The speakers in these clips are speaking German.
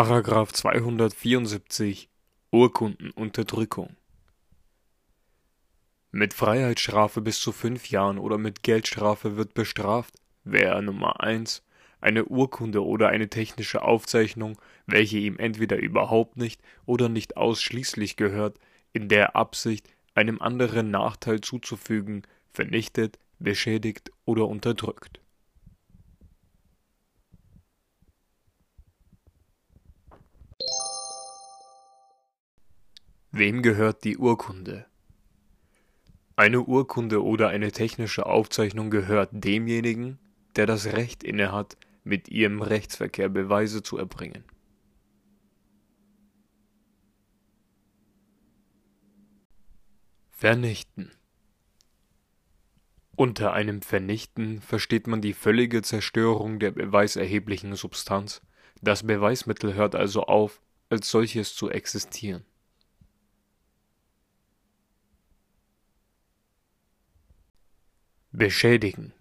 Paragraph 274 Urkundenunterdrückung Mit Freiheitsstrafe bis zu fünf Jahren oder mit Geldstrafe wird bestraft, wer Nummer 1 eine Urkunde oder eine technische Aufzeichnung, welche ihm entweder überhaupt nicht oder nicht ausschließlich gehört, in der Absicht, einem anderen Nachteil zuzufügen, vernichtet, beschädigt oder unterdrückt. Wem gehört die Urkunde? Eine Urkunde oder eine technische Aufzeichnung gehört demjenigen, der das Recht innehat, mit ihr im Rechtsverkehr Beweise zu erbringen. Vernichten Unter einem Vernichten versteht man die völlige Zerstörung der beweiserheblichen Substanz, das Beweismittel hört also auf, als solches zu existieren. Beschädigen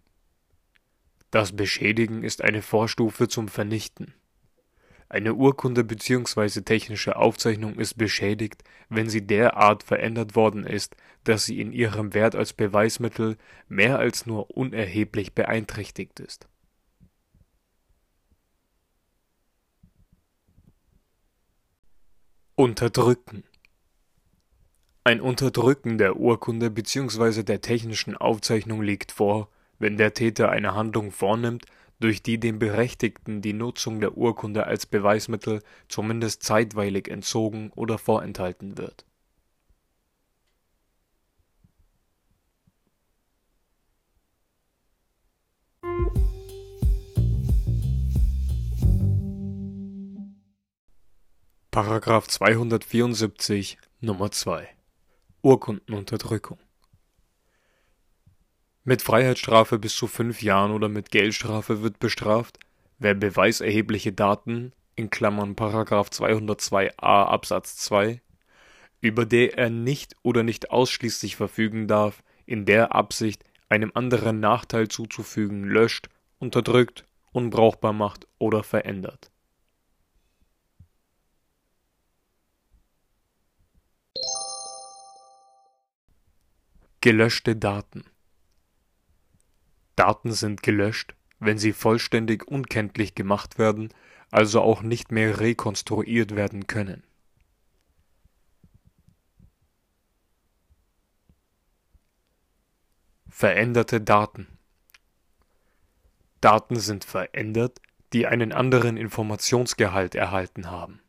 Das Beschädigen ist eine Vorstufe zum Vernichten. Eine Urkunde bzw. technische Aufzeichnung ist beschädigt, wenn sie derart verändert worden ist, dass sie in ihrem Wert als Beweismittel mehr als nur unerheblich beeinträchtigt ist. Unterdrücken ein Unterdrücken der Urkunde bzw. der technischen Aufzeichnung liegt vor, wenn der Täter eine Handlung vornimmt, durch die dem Berechtigten die Nutzung der Urkunde als Beweismittel zumindest zeitweilig entzogen oder vorenthalten wird. Paragraph 274 Nummer 2 Urkundenunterdrückung. Mit Freiheitsstrafe bis zu fünf Jahren oder mit Geldstrafe wird bestraft, wer beweiserhebliche Daten in Klammern (Paragraph 202a Absatz 2), über der er nicht oder nicht ausschließlich verfügen darf, in der Absicht, einem anderen Nachteil zuzufügen, löscht, unterdrückt, unbrauchbar macht oder verändert Gelöschte Daten. Daten sind gelöscht, wenn sie vollständig unkenntlich gemacht werden, also auch nicht mehr rekonstruiert werden können. Veränderte Daten. Daten sind verändert, die einen anderen Informationsgehalt erhalten haben